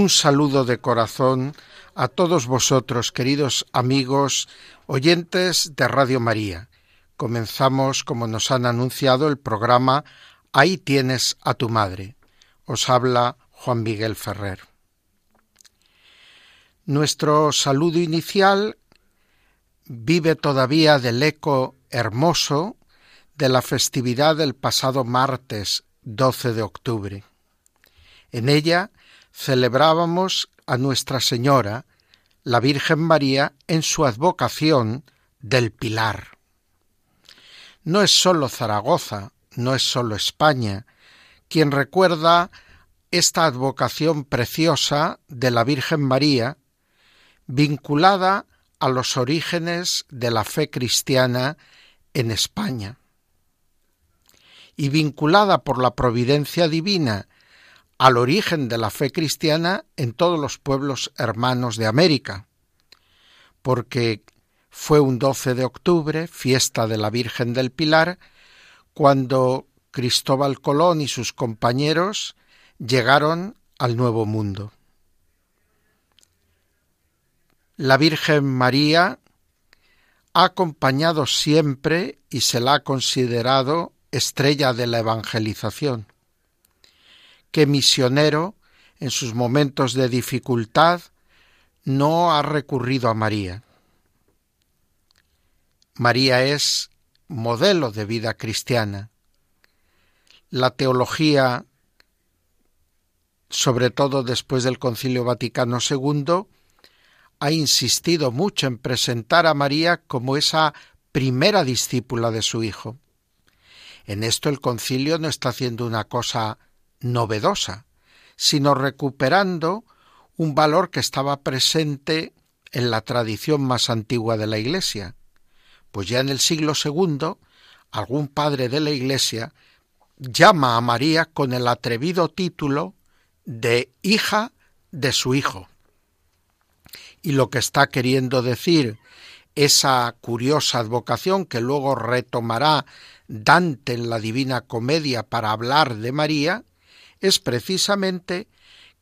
Un saludo de corazón a todos vosotros, queridos amigos, oyentes de Radio María. Comenzamos, como nos han anunciado, el programa Ahí tienes a tu madre. Os habla Juan Miguel Ferrer. Nuestro saludo inicial vive todavía del eco hermoso de la festividad del pasado martes 12 de octubre. En ella celebrábamos a Nuestra Señora, la Virgen María, en su advocación del Pilar. No es sólo Zaragoza, no es sólo España, quien recuerda esta advocación preciosa de la Virgen María, vinculada a los orígenes de la fe cristiana en España y vinculada por la providencia divina al origen de la fe cristiana en todos los pueblos hermanos de América, porque fue un 12 de octubre, fiesta de la Virgen del Pilar, cuando Cristóbal Colón y sus compañeros llegaron al Nuevo Mundo. La Virgen María ha acompañado siempre y se la ha considerado estrella de la evangelización que misionero, en sus momentos de dificultad, no ha recurrido a María. María es modelo de vida cristiana. La teología, sobre todo después del Concilio Vaticano II, ha insistido mucho en presentar a María como esa primera discípula de su Hijo. En esto el concilio no está haciendo una cosa novedosa, sino recuperando un valor que estaba presente en la tradición más antigua de la Iglesia. Pues ya en el siglo II, algún padre de la Iglesia llama a María con el atrevido título de hija de su hijo. Y lo que está queriendo decir esa curiosa advocación que luego retomará Dante en la Divina Comedia para hablar de María, es precisamente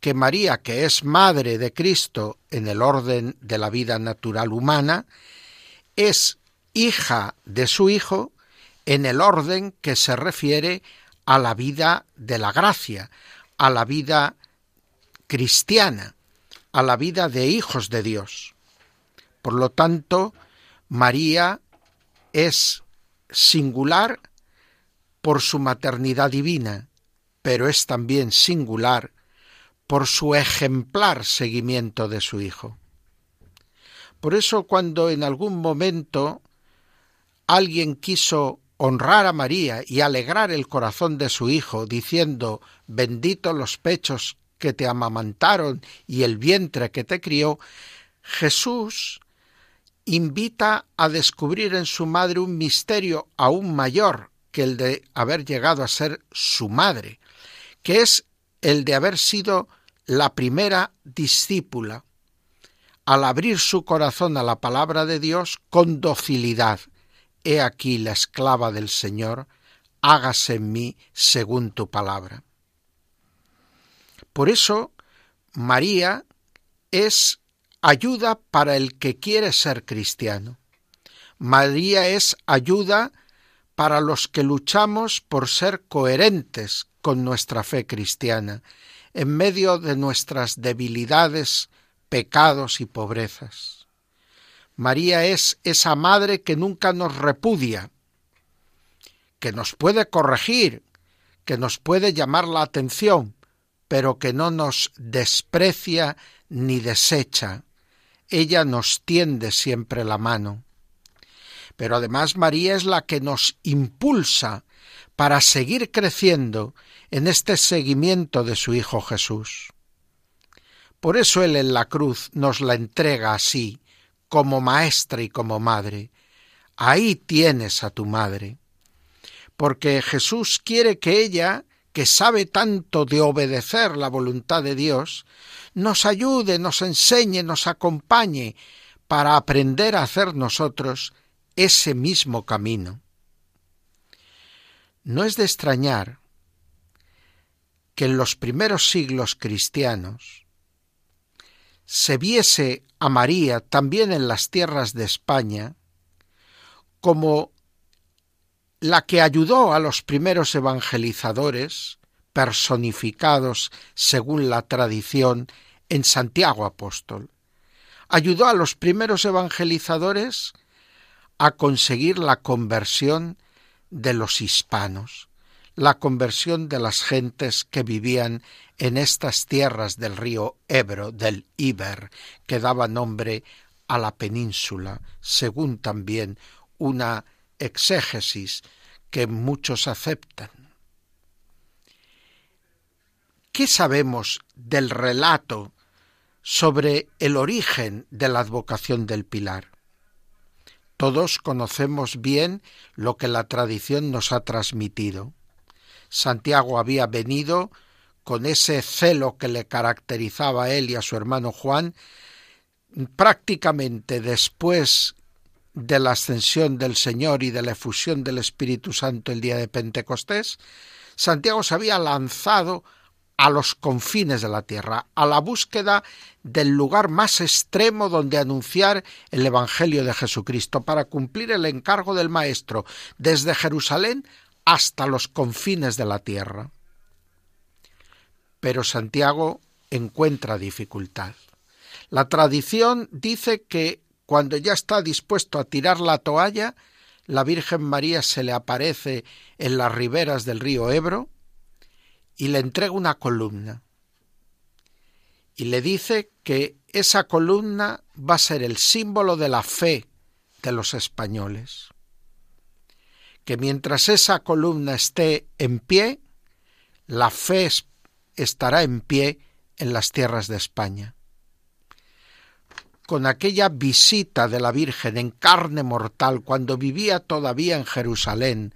que María, que es madre de Cristo en el orden de la vida natural humana, es hija de su Hijo en el orden que se refiere a la vida de la gracia, a la vida cristiana, a la vida de hijos de Dios. Por lo tanto, María es singular por su maternidad divina, pero es también singular por su ejemplar seguimiento de su Hijo. Por eso cuando en algún momento alguien quiso honrar a María y alegrar el corazón de su Hijo, diciendo bendito los pechos que te amamantaron y el vientre que te crió, Jesús invita a descubrir en su madre un misterio aún mayor que el de haber llegado a ser su madre, que es el de haber sido la primera discípula, al abrir su corazón a la palabra de Dios con docilidad. He aquí la esclava del Señor, hágase en mí según tu palabra. Por eso, María es ayuda para el que quiere ser cristiano. María es ayuda para los que luchamos por ser coherentes con nuestra fe cristiana, en medio de nuestras debilidades, pecados y pobrezas. María es esa madre que nunca nos repudia, que nos puede corregir, que nos puede llamar la atención, pero que no nos desprecia ni desecha. Ella nos tiende siempre la mano. Pero además María es la que nos impulsa para seguir creciendo en este seguimiento de su Hijo Jesús. Por eso Él en la cruz nos la entrega así, como maestra y como madre. Ahí tienes a tu madre. Porque Jesús quiere que ella, que sabe tanto de obedecer la voluntad de Dios, nos ayude, nos enseñe, nos acompañe para aprender a hacer nosotros ese mismo camino. No es de extrañar que en los primeros siglos cristianos se viese a María también en las tierras de España como la que ayudó a los primeros evangelizadores, personificados según la tradición en Santiago Apóstol. Ayudó a los primeros evangelizadores a conseguir la conversión de los hispanos, la conversión de las gentes que vivían en estas tierras del río Ebro, del Iber, que daba nombre a la península, según también una exégesis que muchos aceptan. ¿Qué sabemos del relato sobre el origen de la advocación del Pilar? Todos conocemos bien lo que la tradición nos ha transmitido. Santiago había venido con ese celo que le caracterizaba a él y a su hermano Juan, prácticamente después de la ascensión del Señor y de la efusión del Espíritu Santo el día de Pentecostés, Santiago se había lanzado a los confines de la tierra, a la búsqueda del lugar más extremo donde anunciar el Evangelio de Jesucristo, para cumplir el encargo del Maestro desde Jerusalén hasta los confines de la tierra. Pero Santiago encuentra dificultad. La tradición dice que cuando ya está dispuesto a tirar la toalla, la Virgen María se le aparece en las riberas del río Ebro y le entrega una columna. Y le dice que esa columna va a ser el símbolo de la fe de los españoles. Que mientras esa columna esté en pie, la fe estará en pie en las tierras de España. Con aquella visita de la Virgen en carne mortal cuando vivía todavía en Jerusalén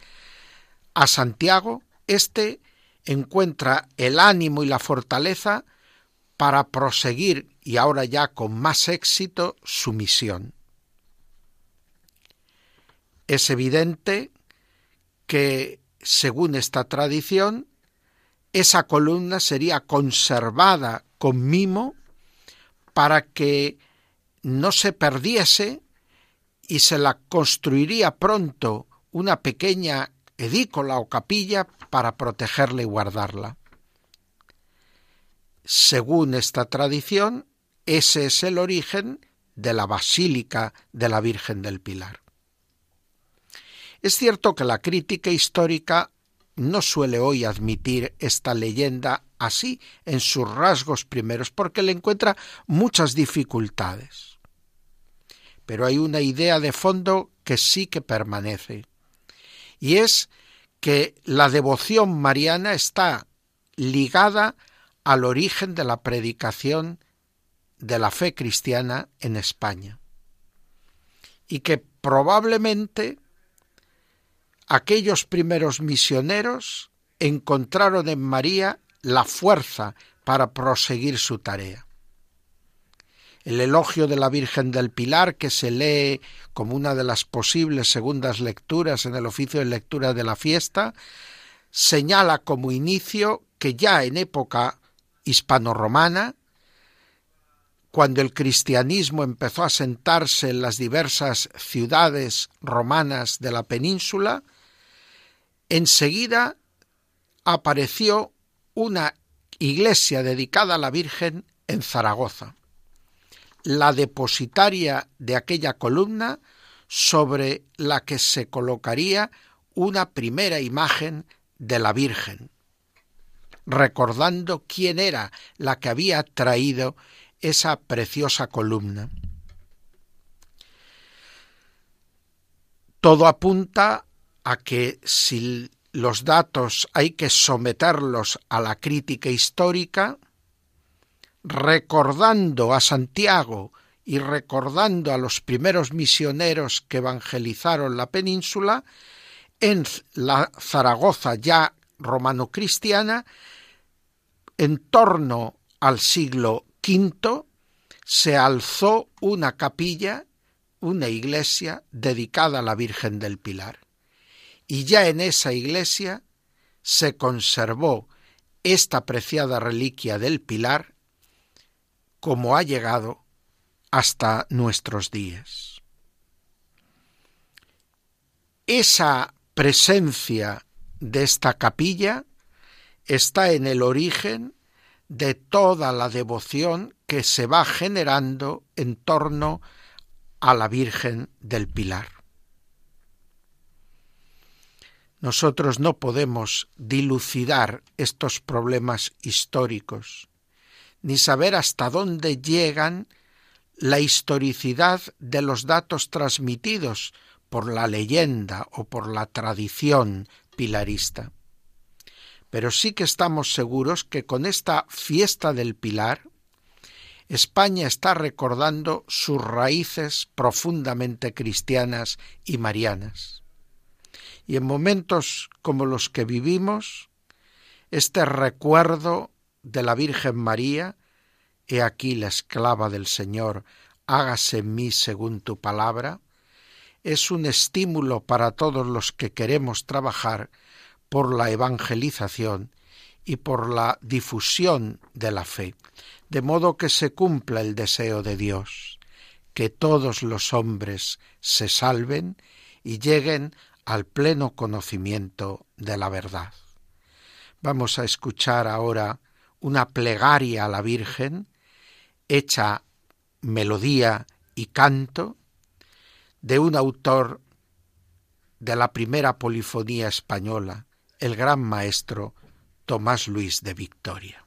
a Santiago, éste encuentra el ánimo y la fortaleza para proseguir, y ahora ya con más éxito, su misión. Es evidente que, según esta tradición, esa columna sería conservada con mimo para que no se perdiese y se la construiría pronto una pequeña edícola o capilla para protegerla y guardarla. Según esta tradición, ese es el origen de la Basílica de la Virgen del Pilar. Es cierto que la crítica histórica no suele hoy admitir esta leyenda así en sus rasgos primeros porque le encuentra muchas dificultades. Pero hay una idea de fondo que sí que permanece y es que la devoción mariana está ligada al origen de la predicación de la fe cristiana en España y que probablemente aquellos primeros misioneros encontraron en María la fuerza para proseguir su tarea. El elogio de la Virgen del Pilar, que se lee como una de las posibles segundas lecturas en el oficio de lectura de la fiesta, señala como inicio que ya en época hispano-romana, cuando el cristianismo empezó a sentarse en las diversas ciudades romanas de la península, enseguida apareció una iglesia dedicada a la Virgen en Zaragoza. La depositaria de aquella columna sobre la que se colocaría una primera imagen de la Virgen, recordando quién era la que había traído esa preciosa columna. Todo apunta a que si los datos hay que someterlos a la crítica histórica, recordando a Santiago y recordando a los primeros misioneros que evangelizaron la península, en la Zaragoza ya romano-cristiana, en torno al siglo V, se alzó una capilla, una iglesia dedicada a la Virgen del Pilar. Y ya en esa iglesia se conservó esta preciada reliquia del Pilar como ha llegado hasta nuestros días. Esa presencia de esta capilla está en el origen de toda la devoción que se va generando en torno a la Virgen del Pilar. Nosotros no podemos dilucidar estos problemas históricos, ni saber hasta dónde llegan la historicidad de los datos transmitidos por la leyenda o por la tradición pilarista. Pero sí que estamos seguros que con esta fiesta del Pilar, España está recordando sus raíces profundamente cristianas y marianas. Y en momentos como los que vivimos, este recuerdo de la Virgen María, he aquí la esclava del Señor, hágase en mí según tu palabra, es un estímulo para todos los que queremos trabajar por la evangelización y por la difusión de la fe, de modo que se cumpla el deseo de Dios, que todos los hombres se salven y lleguen al pleno conocimiento de la verdad. Vamos a escuchar ahora una plegaria a la Virgen, hecha melodía y canto, de un autor de la primera polifonía española, el gran maestro Tomás Luis de Victoria.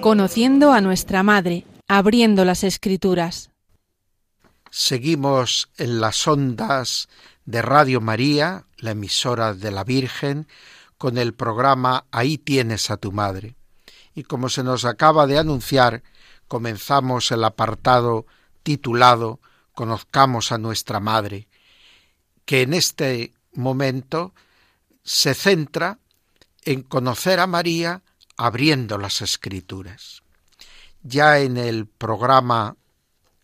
Conociendo a nuestra Madre, abriendo las Escrituras. Seguimos en las ondas de Radio María, la emisora de la Virgen, con el programa Ahí tienes a tu Madre. Y como se nos acaba de anunciar, comenzamos el apartado titulado Conozcamos a nuestra Madre, que en este momento se centra en conocer a María abriendo las escrituras. Ya en el programa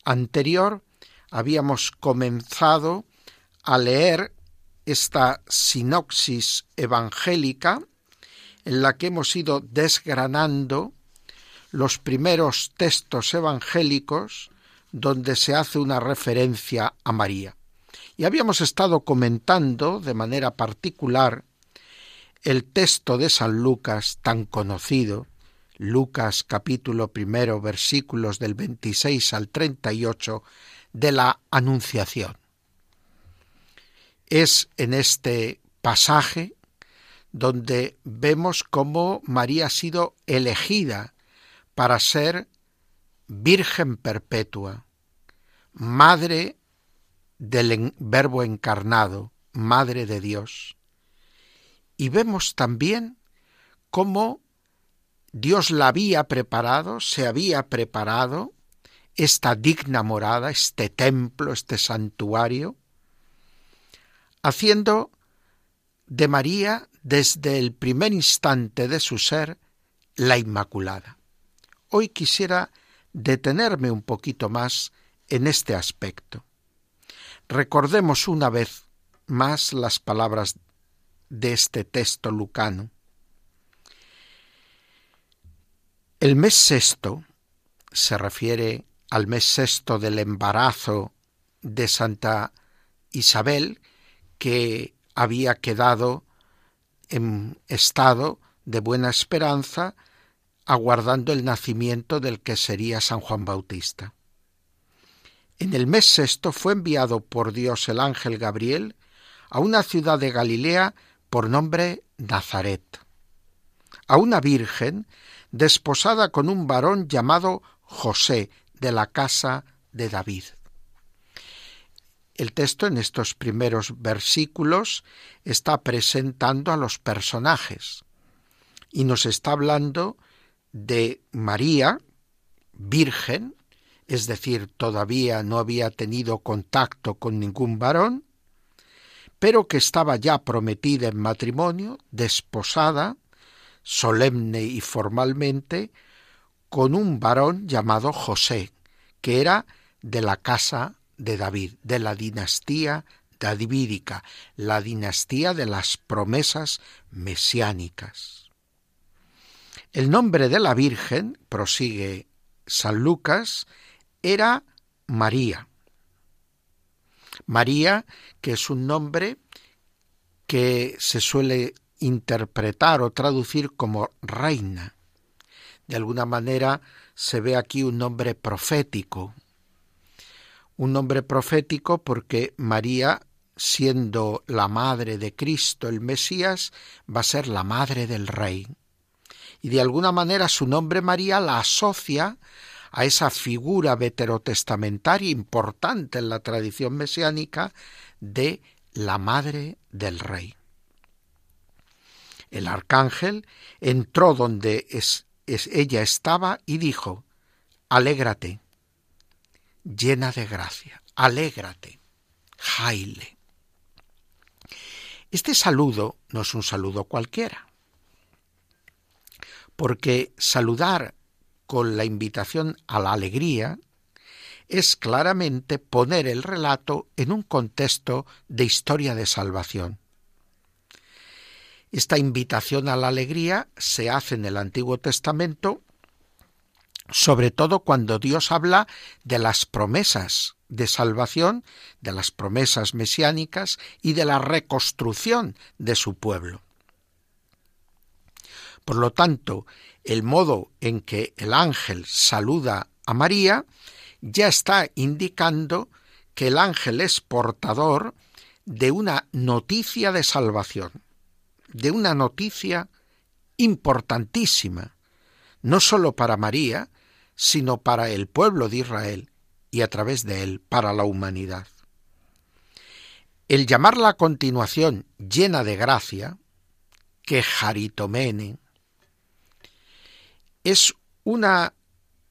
anterior habíamos comenzado a leer esta sinopsis evangélica en la que hemos ido desgranando los primeros textos evangélicos donde se hace una referencia a María. Y habíamos estado comentando de manera particular el texto de San Lucas tan conocido, Lucas capítulo primero versículos del 26 al 38 de la Anunciación. Es en este pasaje donde vemos cómo María ha sido elegida para ser Virgen perpetua, Madre del Verbo encarnado, Madre de Dios. Y vemos también cómo Dios la había preparado, se había preparado esta digna morada, este templo, este santuario, haciendo de María desde el primer instante de su ser la Inmaculada. Hoy quisiera detenerme un poquito más en este aspecto. Recordemos una vez más las palabras de este texto lucano. El mes sexto se refiere al mes sexto del embarazo de Santa Isabel, que había quedado en estado de buena esperanza, aguardando el nacimiento del que sería San Juan Bautista. En el mes sexto fue enviado por Dios el ángel Gabriel a una ciudad de Galilea por nombre Nazaret, a una virgen desposada con un varón llamado José de la casa de David. El texto en estos primeros versículos está presentando a los personajes y nos está hablando de María, virgen, es decir, todavía no había tenido contacto con ningún varón, pero que estaba ya prometida en matrimonio, desposada, solemne y formalmente, con un varón llamado José, que era de la casa de David, de la dinastía davídica, la dinastía de las promesas mesiánicas. El nombre de la Virgen, prosigue San Lucas, era María. María, que es un nombre que se suele interpretar o traducir como reina. De alguna manera se ve aquí un nombre profético, un nombre profético porque María, siendo la madre de Cristo, el Mesías, va a ser la madre del Rey. Y de alguna manera su nombre María la asocia a esa figura veterotestamentaria importante en la tradición mesiánica de la madre del rey. El arcángel entró donde ella estaba y dijo, Alégrate, llena de gracia, alégrate, jaile. Este saludo no es un saludo cualquiera, porque saludar con la invitación a la alegría es claramente poner el relato en un contexto de historia de salvación. Esta invitación a la alegría se hace en el Antiguo Testamento sobre todo cuando Dios habla de las promesas de salvación, de las promesas mesiánicas y de la reconstrucción de su pueblo. Por lo tanto, el modo en que el ángel saluda a María ya está indicando que el ángel es portador de una noticia de salvación, de una noticia importantísima, no sólo para María, sino para el pueblo de Israel y a través de él para la humanidad. El llamarla a continuación llena de gracia, que jaritomene, es una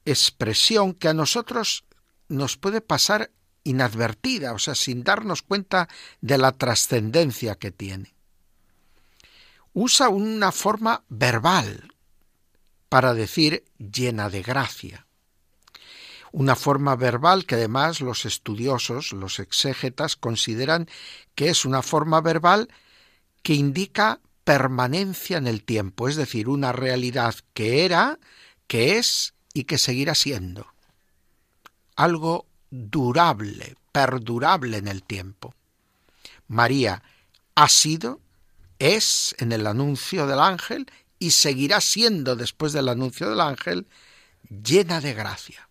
expresión que a nosotros nos puede pasar inadvertida, o sea, sin darnos cuenta de la trascendencia que tiene. Usa una forma verbal para decir llena de gracia. una forma verbal que además los estudiosos, los exégetas, consideran que es una forma verbal que indica permanencia en el tiempo, es decir, una realidad que era, que es y que seguirá siendo. Algo durable, perdurable en el tiempo. María ha sido, es en el anuncio del ángel y seguirá siendo después del anuncio del ángel llena de gracia.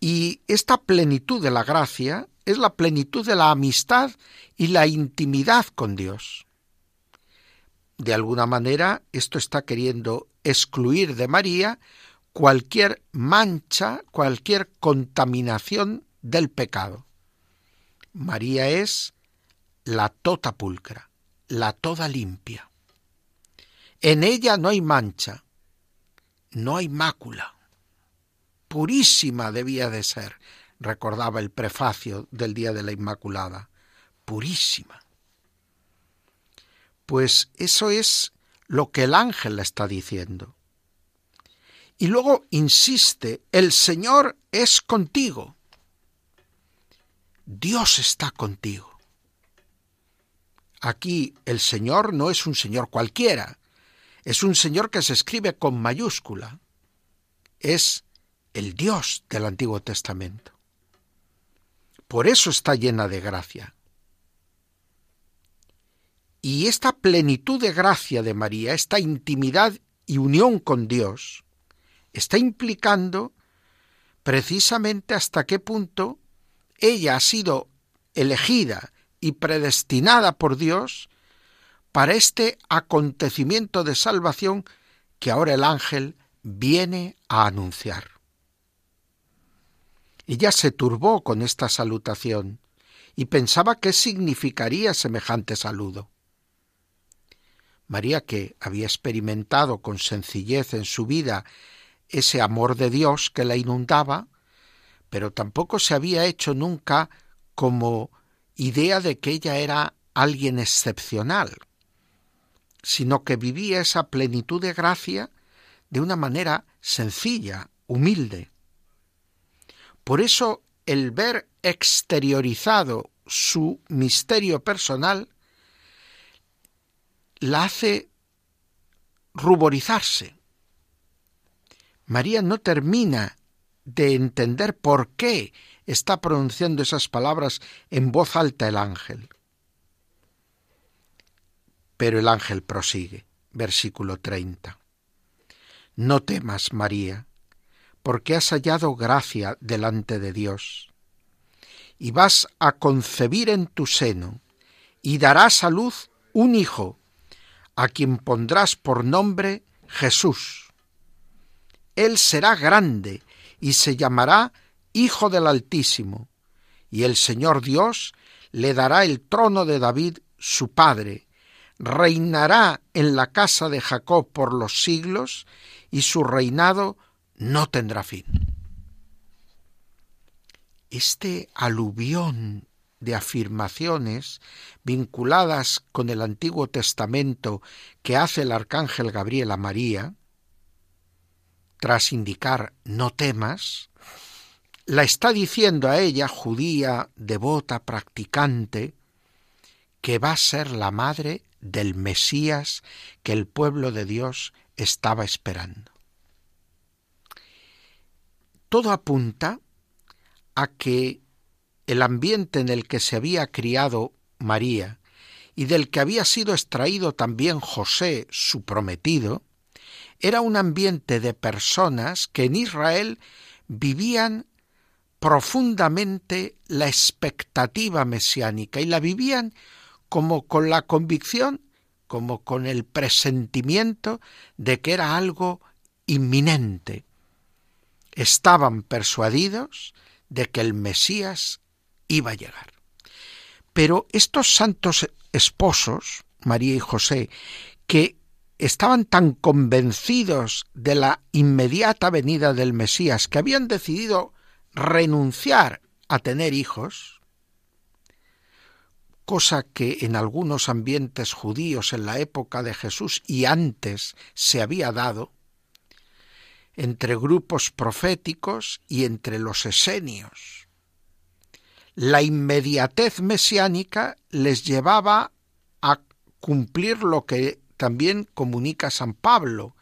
Y esta plenitud de la gracia es la plenitud de la amistad y la intimidad con Dios. De alguna manera, esto está queriendo excluir de María cualquier mancha, cualquier contaminación del pecado. María es la tota pulcra, la toda limpia. En ella no hay mancha, no hay mácula. Purísima debía de ser, recordaba el prefacio del Día de la Inmaculada. Purísima. Pues eso es lo que el ángel le está diciendo. Y luego insiste, el Señor es contigo. Dios está contigo. Aquí el Señor no es un Señor cualquiera, es un Señor que se escribe con mayúscula. Es el Dios del Antiguo Testamento. Por eso está llena de gracia. Y esta plenitud de gracia de María, esta intimidad y unión con Dios, está implicando precisamente hasta qué punto ella ha sido elegida y predestinada por Dios para este acontecimiento de salvación que ahora el ángel viene a anunciar. Ella se turbó con esta salutación y pensaba qué significaría semejante saludo. María, que había experimentado con sencillez en su vida ese amor de Dios que la inundaba, pero tampoco se había hecho nunca como idea de que ella era alguien excepcional, sino que vivía esa plenitud de gracia de una manera sencilla, humilde. Por eso el ver exteriorizado su misterio personal la hace ruborizarse. María no termina de entender por qué está pronunciando esas palabras en voz alta el ángel. Pero el ángel prosigue, versículo 30. No temas, María, porque has hallado gracia delante de Dios, y vas a concebir en tu seno, y darás a luz un hijo, a quien pondrás por nombre Jesús. Él será grande y se llamará Hijo del Altísimo, y el Señor Dios le dará el trono de David, su padre, reinará en la casa de Jacob por los siglos, y su reinado no tendrá fin. Este aluvión de afirmaciones vinculadas con el Antiguo Testamento que hace el arcángel Gabriel a María, tras indicar no temas, la está diciendo a ella, judía, devota, practicante, que va a ser la madre del Mesías que el pueblo de Dios estaba esperando. Todo apunta a que el ambiente en el que se había criado María y del que había sido extraído también José, su prometido, era un ambiente de personas que en Israel vivían profundamente la expectativa mesiánica y la vivían como con la convicción, como con el presentimiento de que era algo inminente. Estaban persuadidos de que el Mesías iba a llegar. Pero estos santos esposos, María y José, que estaban tan convencidos de la inmediata venida del Mesías que habían decidido renunciar a tener hijos, cosa que en algunos ambientes judíos en la época de Jesús y antes se había dado, entre grupos proféticos y entre los esenios. La inmediatez mesiánica les llevaba a cumplir lo que también comunica San Pablo,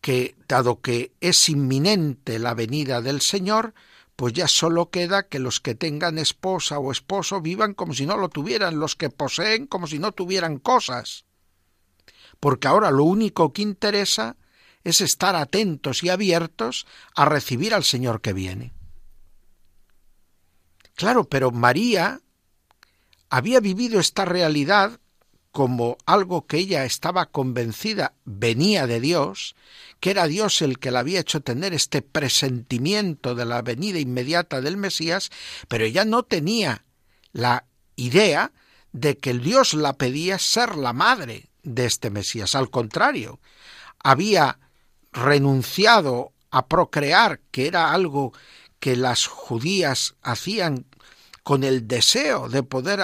que dado que es inminente la venida del Señor, pues ya solo queda que los que tengan esposa o esposo vivan como si no lo tuvieran, los que poseen como si no tuvieran cosas. Porque ahora lo único que interesa es estar atentos y abiertos a recibir al Señor que viene. Claro, pero María había vivido esta realidad como algo que ella estaba convencida venía de Dios, que era Dios el que la había hecho tener este presentimiento de la venida inmediata del Mesías, pero ella no tenía la idea de que el Dios la pedía ser la madre de este Mesías. Al contrario, había renunciado a procrear, que era algo que las judías hacían con el deseo de poder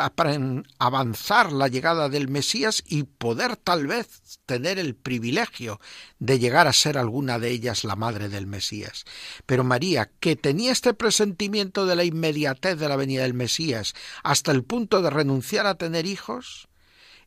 avanzar la llegada del Mesías y poder tal vez tener el privilegio de llegar a ser alguna de ellas la madre del Mesías. Pero María, que tenía este presentimiento de la inmediatez de la venida del Mesías hasta el punto de renunciar a tener hijos,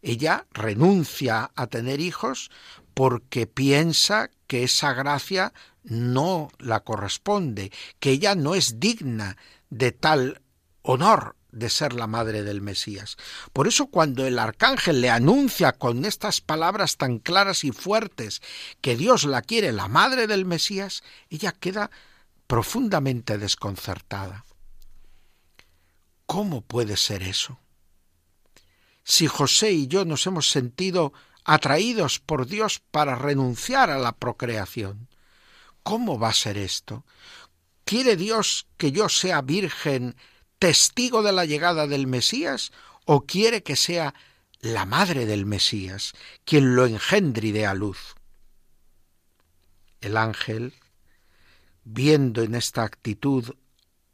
ella renuncia a tener hijos porque piensa que esa gracia no la corresponde, que ella no es digna de tal honor de ser la madre del Mesías. Por eso cuando el arcángel le anuncia con estas palabras tan claras y fuertes que Dios la quiere la madre del Mesías, ella queda profundamente desconcertada. ¿Cómo puede ser eso? Si José y yo nos hemos sentido atraídos por Dios para renunciar a la procreación, ¿cómo va a ser esto? ¿Quiere Dios que yo sea virgen testigo de la llegada del Mesías o quiere que sea la madre del Mesías quien lo engendre y dé a luz? El ángel, viendo en esta actitud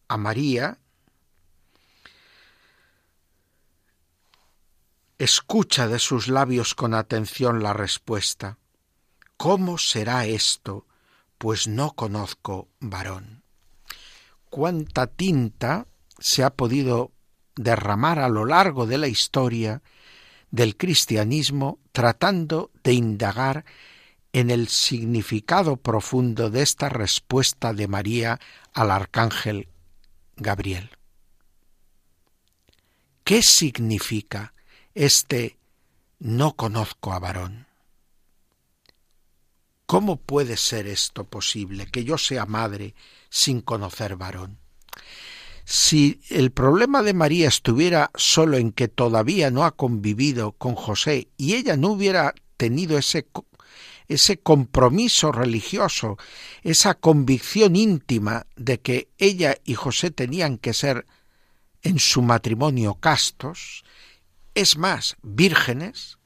a María, escucha de sus labios con atención la respuesta. ¿Cómo será esto? Pues no conozco varón. Cuánta tinta se ha podido derramar a lo largo de la historia del cristianismo tratando de indagar en el significado profundo de esta respuesta de María al arcángel Gabriel. ¿Qué significa este no conozco a varón? ¿Cómo puede ser esto posible, que yo sea madre sin conocer varón? Si el problema de María estuviera solo en que todavía no ha convivido con José y ella no hubiera tenido ese, ese compromiso religioso, esa convicción íntima de que ella y José tenían que ser en su matrimonio castos, es más, vírgenes,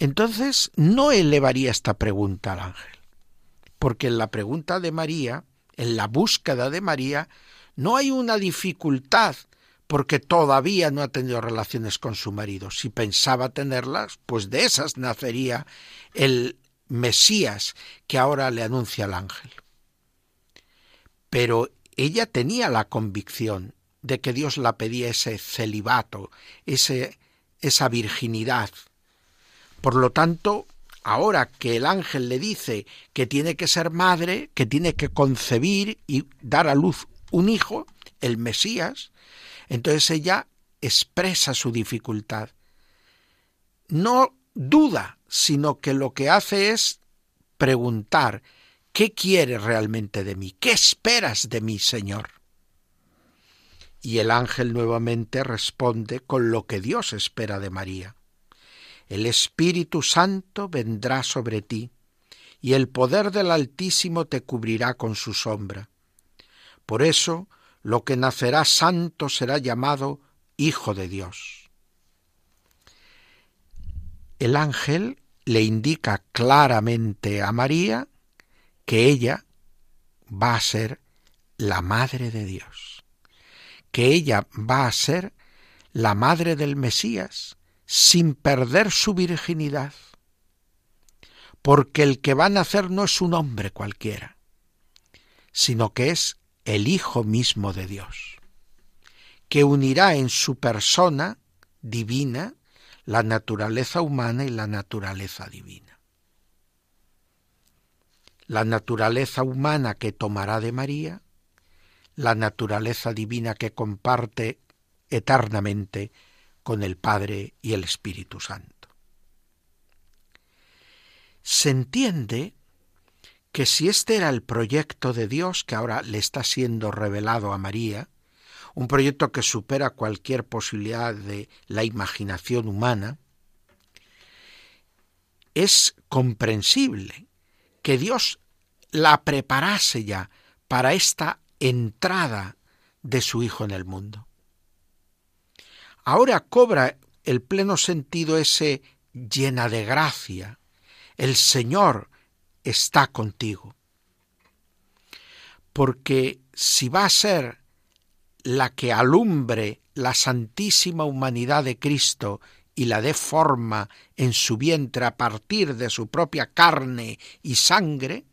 entonces no elevaría esta pregunta al ángel. Porque en la pregunta de María, en la búsqueda de María, no hay una dificultad porque todavía no ha tenido relaciones con su marido. Si pensaba tenerlas, pues de esas nacería el Mesías que ahora le anuncia el ángel. Pero ella tenía la convicción de que Dios la pedía ese celibato, ese, esa virginidad. Por lo tanto, ahora que el ángel le dice que tiene que ser madre, que tiene que concebir y dar a luz un hijo, el Mesías, entonces ella expresa su dificultad. No duda, sino que lo que hace es preguntar, ¿qué quieres realmente de mí? ¿Qué esperas de mí, Señor? Y el ángel nuevamente responde con lo que Dios espera de María. El Espíritu Santo vendrá sobre ti, y el poder del Altísimo te cubrirá con su sombra por eso, lo que nacerá santo será llamado Hijo de Dios. El ángel le indica claramente a María que ella va a ser la madre de Dios, que ella va a ser la madre del Mesías sin perder su virginidad, porque el que va a nacer no es un hombre cualquiera, sino que es el Hijo mismo de Dios, que unirá en su persona divina la naturaleza humana y la naturaleza divina. La naturaleza humana que tomará de María, la naturaleza divina que comparte eternamente con el Padre y el Espíritu Santo. Se entiende que si este era el proyecto de Dios que ahora le está siendo revelado a María, un proyecto que supera cualquier posibilidad de la imaginación humana, es comprensible que Dios la preparase ya para esta entrada de su Hijo en el mundo. Ahora cobra el pleno sentido ese llena de gracia. El Señor está contigo. Porque si va a ser la que alumbre la santísima humanidad de Cristo y la dé forma en su vientre a partir de su propia carne y sangre,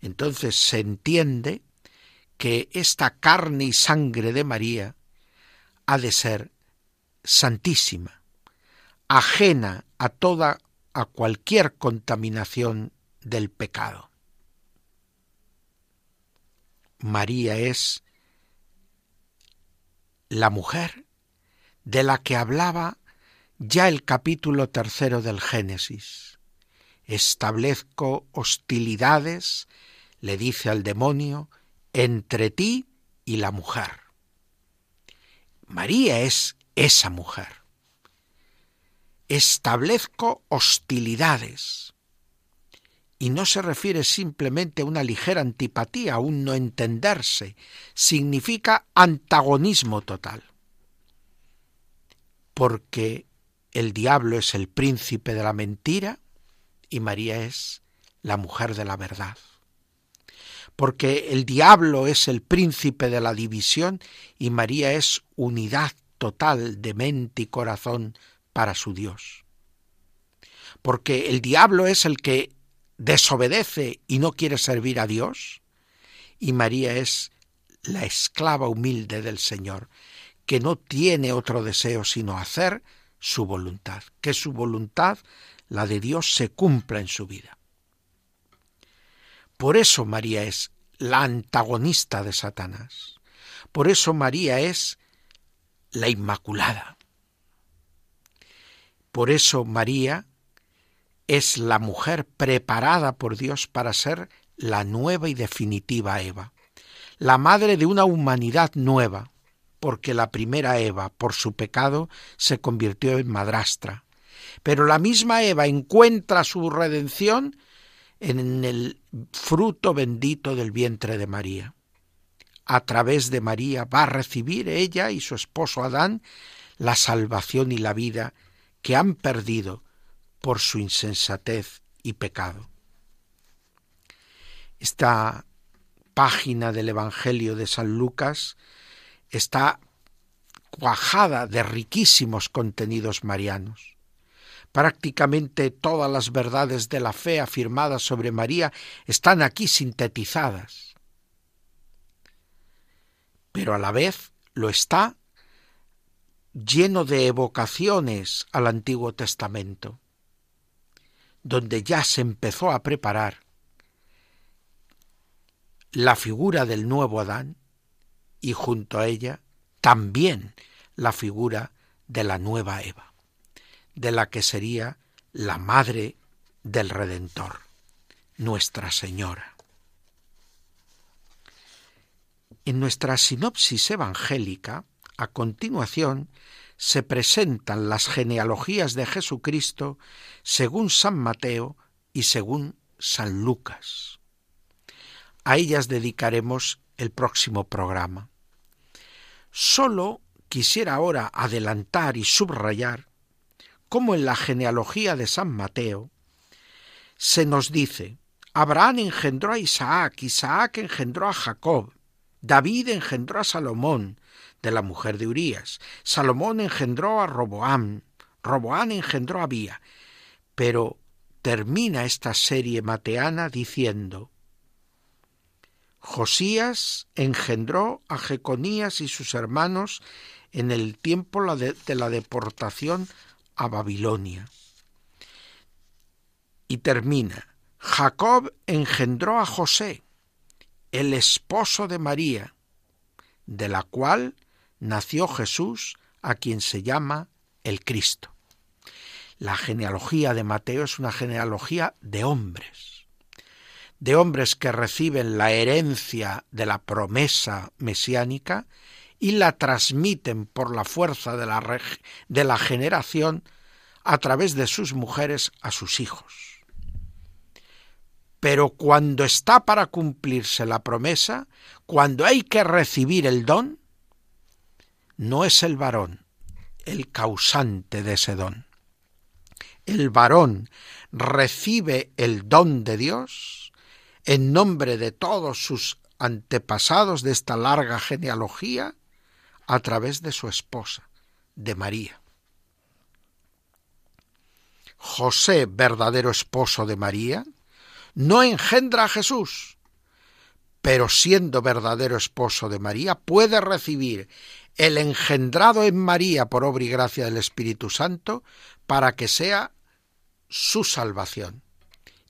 entonces se entiende que esta carne y sangre de María ha de ser santísima, ajena a toda a cualquier contaminación del pecado. María es la mujer de la que hablaba ya el capítulo tercero del Génesis. Establezco hostilidades, le dice al demonio, entre ti y la mujer. María es esa mujer. Establezco hostilidades. Y no se refiere simplemente a una ligera antipatía, a un no entenderse, significa antagonismo total. Porque el diablo es el príncipe de la mentira y María es la mujer de la verdad. Porque el diablo es el príncipe de la división y María es unidad total de mente y corazón para su Dios. Porque el diablo es el que desobedece y no quiere servir a Dios, y María es la esclava humilde del Señor, que no tiene otro deseo sino hacer su voluntad, que su voluntad, la de Dios, se cumpla en su vida. Por eso María es la antagonista de Satanás. Por eso María es la Inmaculada. Por eso María es la mujer preparada por Dios para ser la nueva y definitiva Eva, la madre de una humanidad nueva, porque la primera Eva, por su pecado, se convirtió en madrastra. Pero la misma Eva encuentra su redención en el fruto bendito del vientre de María. A través de María va a recibir ella y su esposo Adán la salvación y la vida que han perdido por su insensatez y pecado. Esta página del Evangelio de San Lucas está cuajada de riquísimos contenidos marianos. Prácticamente todas las verdades de la fe afirmadas sobre María están aquí sintetizadas. Pero a la vez lo está lleno de evocaciones al Antiguo Testamento donde ya se empezó a preparar la figura del nuevo Adán y junto a ella también la figura de la nueva Eva, de la que sería la madre del Redentor, Nuestra Señora. En nuestra sinopsis evangélica, a continuación, se presentan las genealogías de Jesucristo según San Mateo y según San Lucas. A ellas dedicaremos el próximo programa. Solo quisiera ahora adelantar y subrayar cómo en la genealogía de San Mateo se nos dice, Abraham engendró a Isaac, Isaac engendró a Jacob, David engendró a Salomón, de la mujer de Urías. Salomón engendró a Roboam, Roboam engendró a Abía. Pero termina esta serie mateana diciendo, Josías engendró a Jeconías y sus hermanos en el tiempo de la deportación a Babilonia. Y termina, Jacob engendró a José, el esposo de María, de la cual nació Jesús, a quien se llama el Cristo. La genealogía de Mateo es una genealogía de hombres, de hombres que reciben la herencia de la promesa mesiánica y la transmiten por la fuerza de la, de la generación a través de sus mujeres a sus hijos. Pero cuando está para cumplirse la promesa, cuando hay que recibir el don, no es el varón el causante de ese don. El varón recibe el don de Dios en nombre de todos sus antepasados de esta larga genealogía a través de su esposa, de María. José, verdadero esposo de María, no engendra a Jesús, pero siendo verdadero esposo de María, puede recibir el engendrado en María por obra y gracia del Espíritu Santo para que sea su salvación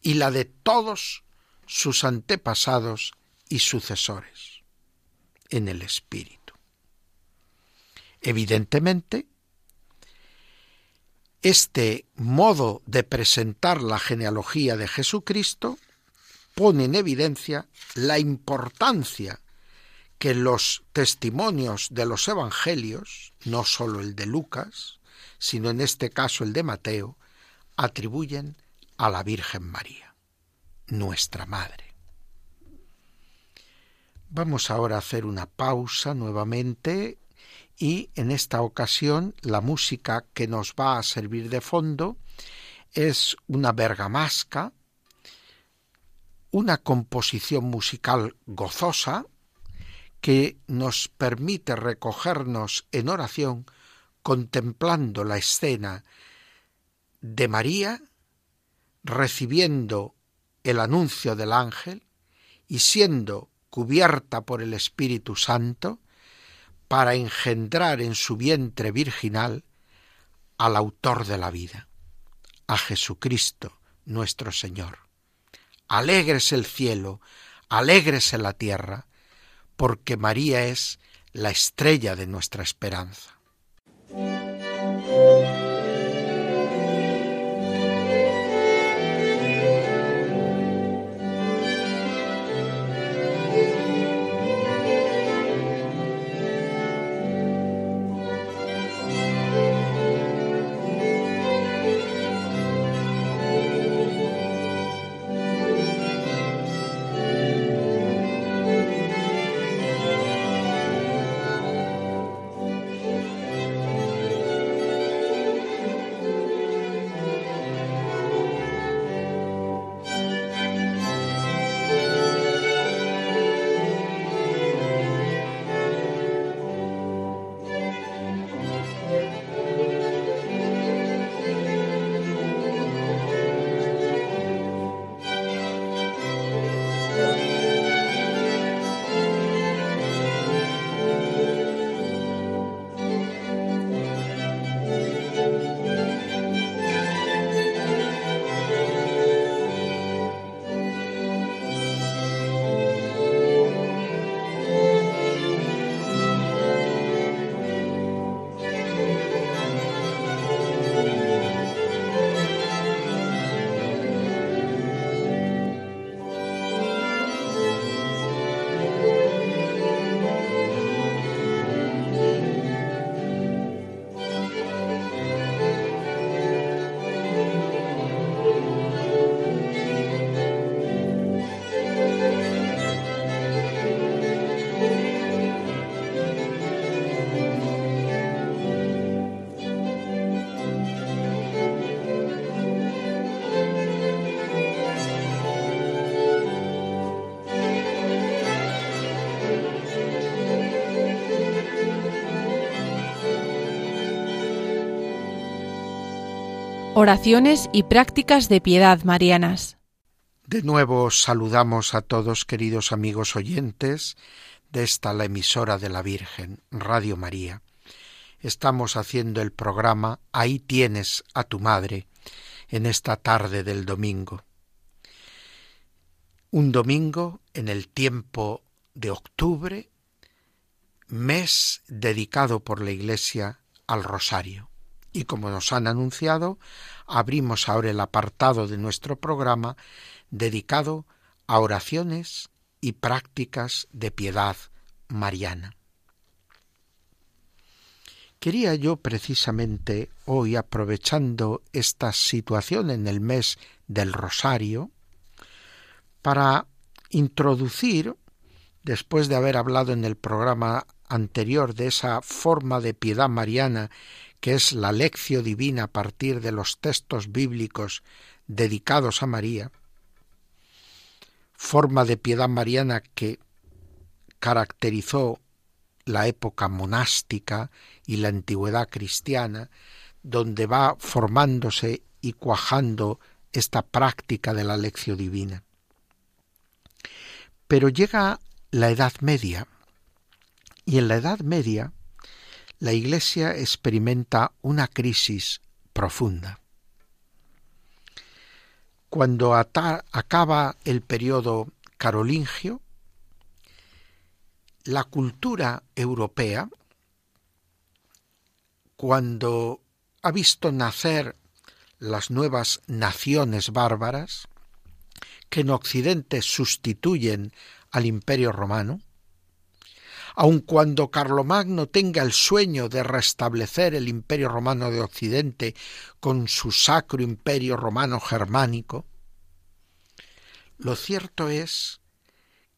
y la de todos sus antepasados y sucesores en el Espíritu. Evidentemente, este modo de presentar la genealogía de Jesucristo pone en evidencia la importancia que los testimonios de los evangelios, no sólo el de Lucas, sino en este caso el de Mateo, atribuyen a la Virgen María, nuestra Madre. Vamos ahora a hacer una pausa nuevamente y en esta ocasión la música que nos va a servir de fondo es una bergamasca, una composición musical gozosa, que nos permite recogernos en oración contemplando la escena de María recibiendo el anuncio del ángel y siendo cubierta por el Espíritu Santo para engendrar en su vientre virginal al autor de la vida, a Jesucristo nuestro Señor. Alegres el cielo, alegres la tierra, porque María es la estrella de nuestra esperanza. Oraciones y prácticas de piedad marianas. De nuevo saludamos a todos queridos amigos oyentes de esta la emisora de la Virgen, Radio María. Estamos haciendo el programa Ahí tienes a tu madre en esta tarde del domingo. Un domingo en el tiempo de octubre, mes dedicado por la Iglesia al rosario. Y como nos han anunciado, abrimos ahora el apartado de nuestro programa dedicado a oraciones y prácticas de piedad mariana. Quería yo precisamente hoy, aprovechando esta situación en el mes del Rosario, para introducir, después de haber hablado en el programa anterior de esa forma de piedad mariana que es la lección divina a partir de los textos bíblicos dedicados a María, forma de piedad mariana que caracterizó la época monástica y la antigüedad cristiana, donde va formándose y cuajando esta práctica de la lección divina. Pero llega la Edad Media, y en la Edad Media la Iglesia experimenta una crisis profunda. Cuando acaba el periodo carolingio, la cultura europea, cuando ha visto nacer las nuevas naciones bárbaras, que en Occidente sustituyen al imperio romano, aun cuando Carlomagno tenga el sueño de restablecer el imperio romano de Occidente con su sacro imperio romano germánico, lo cierto es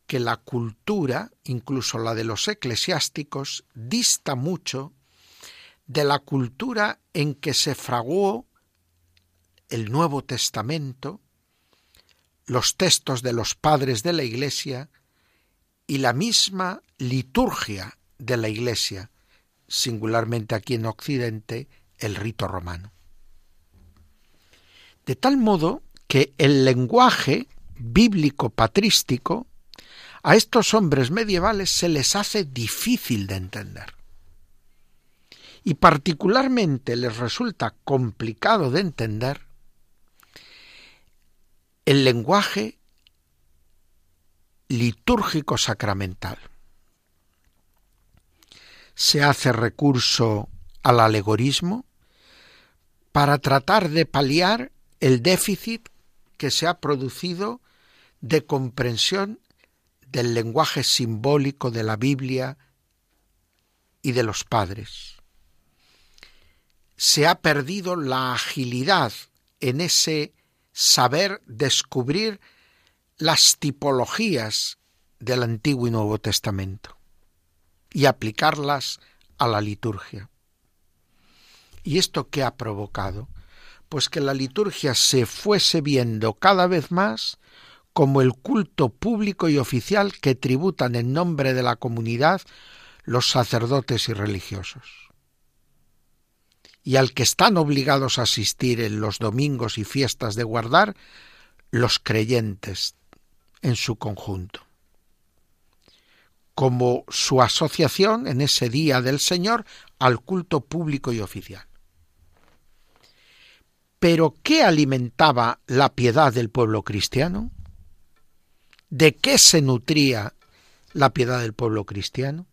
que la cultura, incluso la de los eclesiásticos, dista mucho de la cultura en que se fraguó el Nuevo Testamento, los textos de los padres de la Iglesia y la misma liturgia de la Iglesia, singularmente aquí en Occidente, el rito romano. De tal modo que el lenguaje bíblico patrístico a estos hombres medievales se les hace difícil de entender. Y particularmente les resulta complicado de entender el lenguaje litúrgico sacramental. Se hace recurso al alegorismo para tratar de paliar el déficit que se ha producido de comprensión del lenguaje simbólico de la Biblia y de los padres. Se ha perdido la agilidad en ese saber descubrir las tipologías del Antiguo y Nuevo Testamento y aplicarlas a la liturgia. ¿Y esto qué ha provocado? Pues que la liturgia se fuese viendo cada vez más como el culto público y oficial que tributan en nombre de la comunidad los sacerdotes y religiosos, y al que están obligados a asistir en los domingos y fiestas de guardar los creyentes en su conjunto, como su asociación en ese día del Señor al culto público y oficial. Pero ¿qué alimentaba la piedad del pueblo cristiano? ¿De qué se nutría la piedad del pueblo cristiano?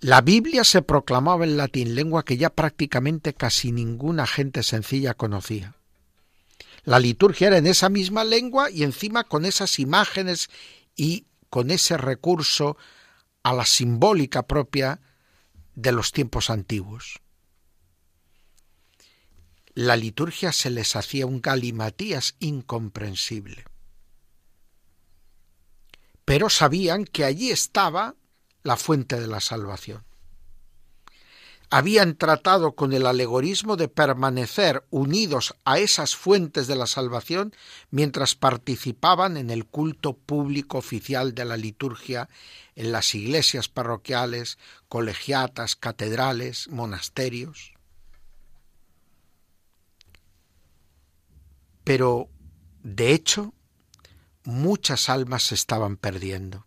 La Biblia se proclamaba en latín, lengua que ya prácticamente casi ninguna gente sencilla conocía. La liturgia era en esa misma lengua y encima con esas imágenes y con ese recurso a la simbólica propia de los tiempos antiguos. La liturgia se les hacía un galimatías incomprensible. Pero sabían que allí estaba la fuente de la salvación habían tratado con el alegorismo de permanecer unidos a esas fuentes de la salvación mientras participaban en el culto público oficial de la liturgia en las iglesias parroquiales, colegiatas, catedrales, monasterios. Pero De hecho, muchas almas se estaban perdiendo.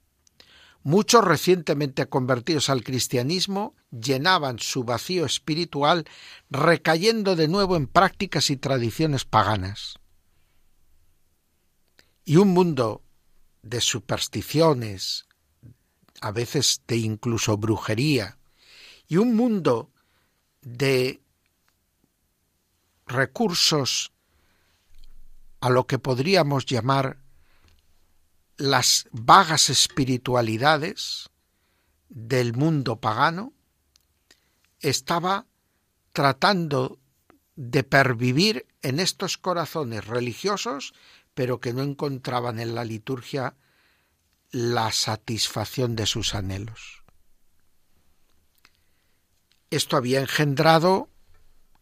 Muchos recientemente convertidos al cristianismo llenaban su vacío espiritual recayendo de nuevo en prácticas y tradiciones paganas. Y un mundo de supersticiones, a veces de incluso brujería, y un mundo de recursos a lo que podríamos llamar las vagas espiritualidades del mundo pagano, estaba tratando de pervivir en estos corazones religiosos, pero que no encontraban en la liturgia la satisfacción de sus anhelos. Esto había engendrado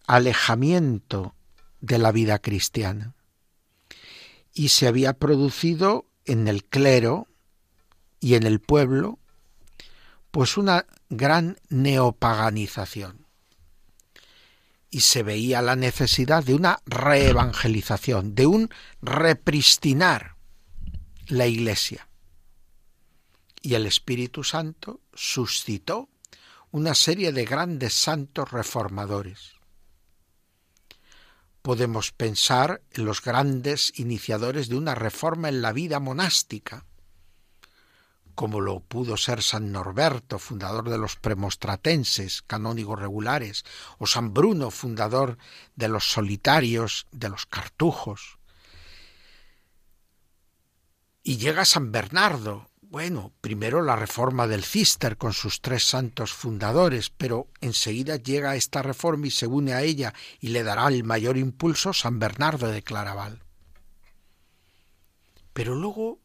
alejamiento de la vida cristiana y se había producido en el clero y en el pueblo pues una gran neopaganización y se veía la necesidad de una reevangelización, de un repristinar la iglesia. Y el Espíritu Santo suscitó una serie de grandes santos reformadores. Podemos pensar en los grandes iniciadores de una reforma en la vida monástica, como lo pudo ser San Norberto, fundador de los premostratenses, canónigos regulares, o San Bruno, fundador de los solitarios, de los cartujos. Y llega San Bernardo, bueno, primero la reforma del Cister con sus tres santos fundadores, pero enseguida llega esta reforma y se une a ella y le dará el mayor impulso San Bernardo de Claraval. Pero luego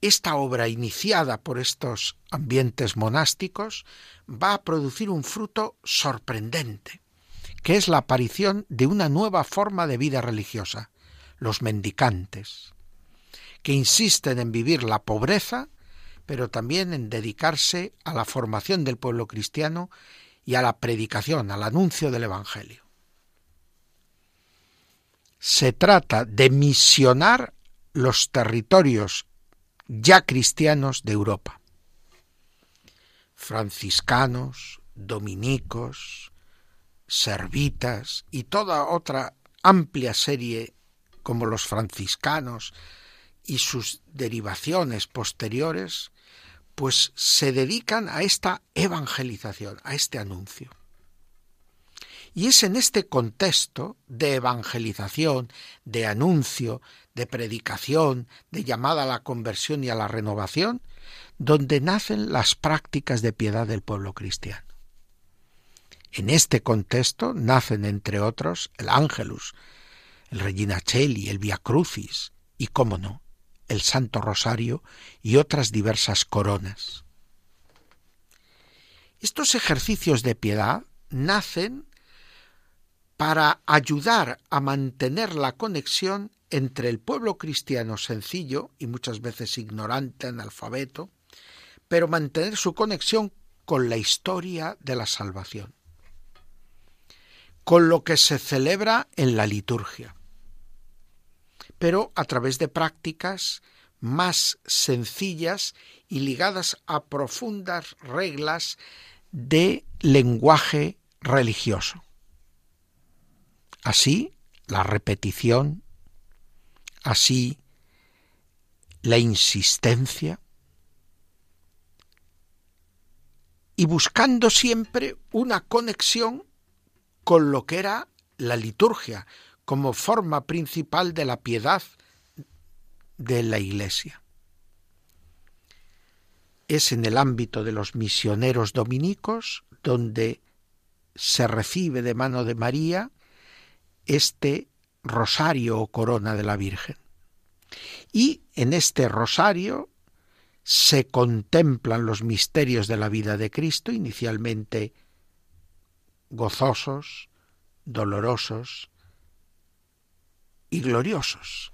esta obra iniciada por estos ambientes monásticos va a producir un fruto sorprendente, que es la aparición de una nueva forma de vida religiosa, los mendicantes, que insisten en vivir la pobreza pero también en dedicarse a la formación del pueblo cristiano y a la predicación, al anuncio del Evangelio. Se trata de misionar los territorios ya cristianos de Europa. Franciscanos, dominicos, servitas y toda otra amplia serie como los franciscanos y sus derivaciones posteriores pues se dedican a esta evangelización, a este anuncio. Y es en este contexto de evangelización, de anuncio, de predicación, de llamada a la conversión y a la renovación, donde nacen las prácticas de piedad del pueblo cristiano. En este contexto nacen, entre otros, el Ángelus, el Regina Cheli, el Via Crucis y, cómo no, el Santo Rosario y otras diversas coronas. Estos ejercicios de piedad nacen para ayudar a mantener la conexión entre el pueblo cristiano sencillo y muchas veces ignorante, analfabeto, pero mantener su conexión con la historia de la salvación, con lo que se celebra en la liturgia pero a través de prácticas más sencillas y ligadas a profundas reglas de lenguaje religioso. Así, la repetición, así, la insistencia, y buscando siempre una conexión con lo que era la liturgia, como forma principal de la piedad de la Iglesia. Es en el ámbito de los misioneros dominicos donde se recibe de mano de María este rosario o corona de la Virgen. Y en este rosario se contemplan los misterios de la vida de Cristo, inicialmente gozosos, dolorosos, y gloriosos.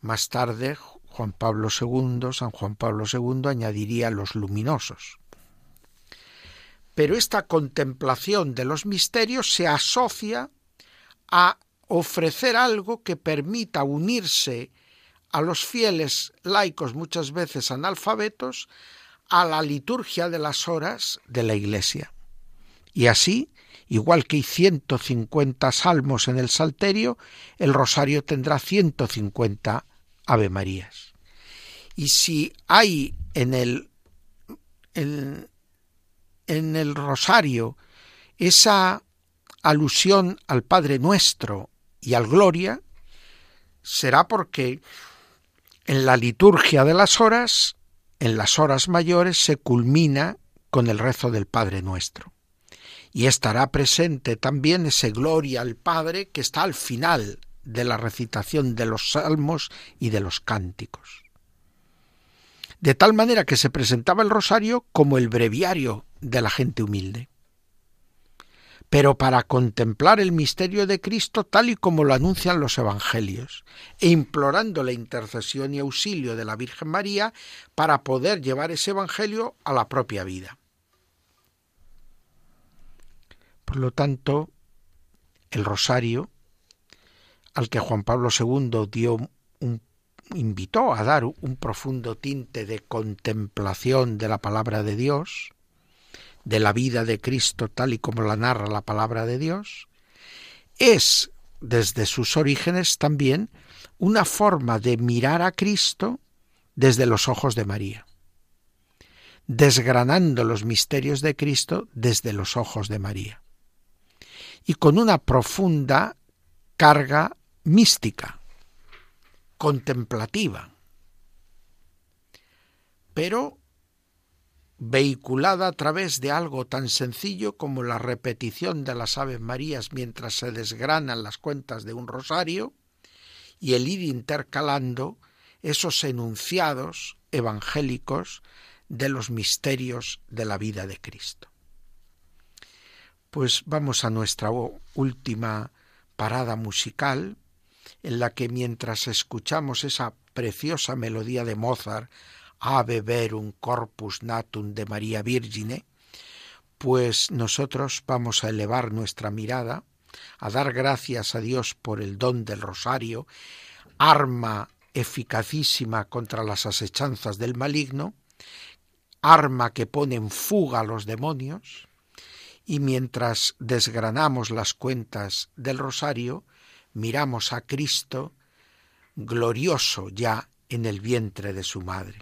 Más tarde, Juan Pablo II, San Juan Pablo II añadiría los luminosos. Pero esta contemplación de los misterios se asocia a ofrecer algo que permita unirse a los fieles laicos muchas veces analfabetos a la liturgia de las horas de la Iglesia. Y así, igual que hay 150 salmos en el Salterio, el rosario tendrá 150 Ave Marías. Y si hay en el, en, en el rosario esa alusión al Padre Nuestro y al Gloria, será porque en la liturgia de las horas, en las horas mayores, se culmina con el rezo del Padre Nuestro. Y estará presente también ese Gloria al Padre que está al final de la recitación de los salmos y de los cánticos. De tal manera que se presentaba el rosario como el breviario de la gente humilde pero para contemplar el misterio de Cristo tal y como lo anuncian los Evangelios, e implorando la intercesión y auxilio de la Virgen María para poder llevar ese Evangelio a la propia vida. Por lo tanto, el rosario, al que Juan Pablo II dio un, invitó a dar un profundo tinte de contemplación de la palabra de Dios, de la vida de Cristo tal y como la narra la palabra de Dios, es desde sus orígenes también una forma de mirar a Cristo desde los ojos de María, desgranando los misterios de Cristo desde los ojos de María, y con una profunda carga mística, contemplativa, pero vehiculada a través de algo tan sencillo como la repetición de las Aves Marías mientras se desgranan las cuentas de un rosario y el ir intercalando esos enunciados evangélicos de los misterios de la vida de Cristo. Pues vamos a nuestra última parada musical, en la que mientras escuchamos esa preciosa melodía de Mozart Ave verum corpus natum de María Virgine, pues nosotros vamos a elevar nuestra mirada, a dar gracias a Dios por el don del rosario, arma eficacísima contra las asechanzas del maligno, arma que pone en fuga a los demonios, y mientras desgranamos las cuentas del rosario, miramos a Cristo glorioso ya en el vientre de su madre.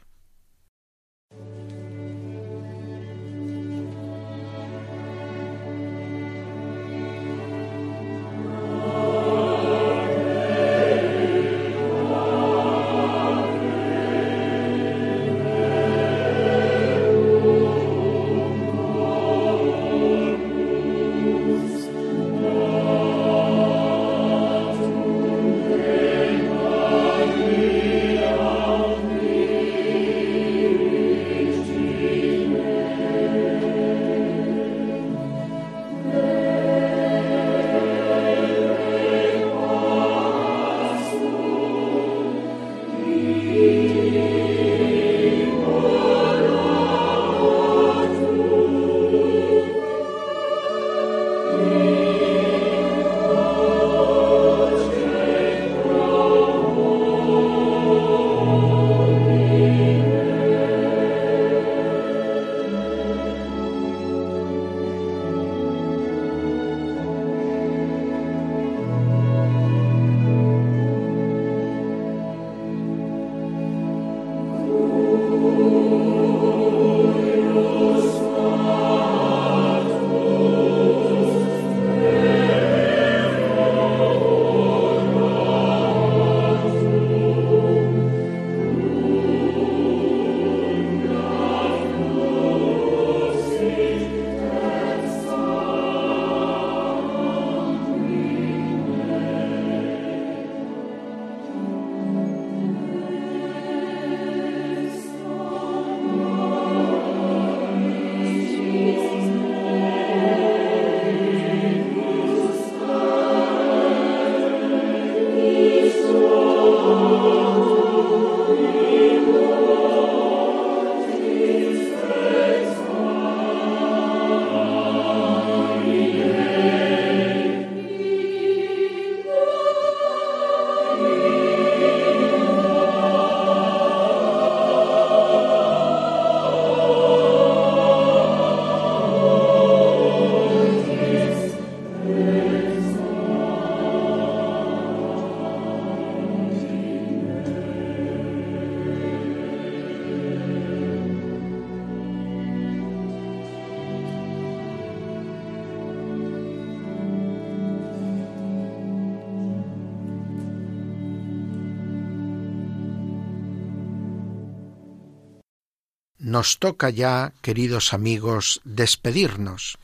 Nos toca ya, queridos amigos, despedirnos.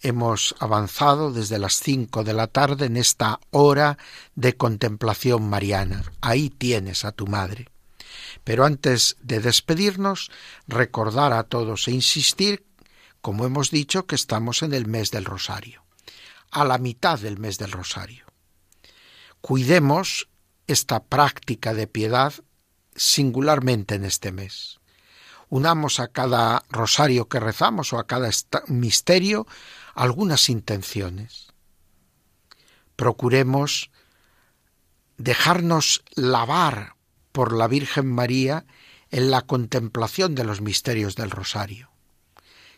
Hemos avanzado desde las cinco de la tarde en esta hora de contemplación mariana. Ahí tienes a tu madre. Pero antes de despedirnos, recordar a todos e insistir, como hemos dicho, que estamos en el mes del Rosario, a la mitad del mes del Rosario. Cuidemos esta práctica de piedad singularmente en este mes unamos a cada rosario que rezamos o a cada misterio algunas intenciones. Procuremos dejarnos lavar por la Virgen María en la contemplación de los misterios del rosario.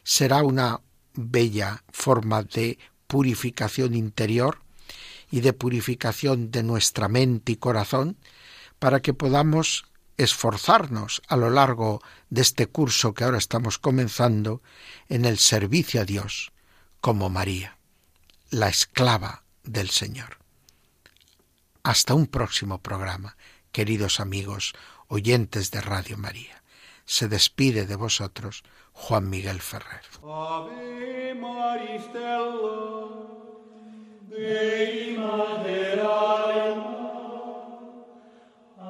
Será una bella forma de purificación interior y de purificación de nuestra mente y corazón para que podamos esforzarnos a lo largo de este curso que ahora estamos comenzando en el servicio a Dios, como María, la esclava del Señor. Hasta un próximo programa, queridos amigos, oyentes de Radio María. Se despide de vosotros Juan Miguel Ferrer.